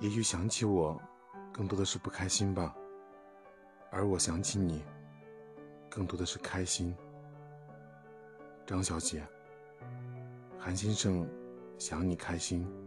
也许想起我更多的是不开心吧。而我想起你更多的是开心。张小姐韩先生想你开心。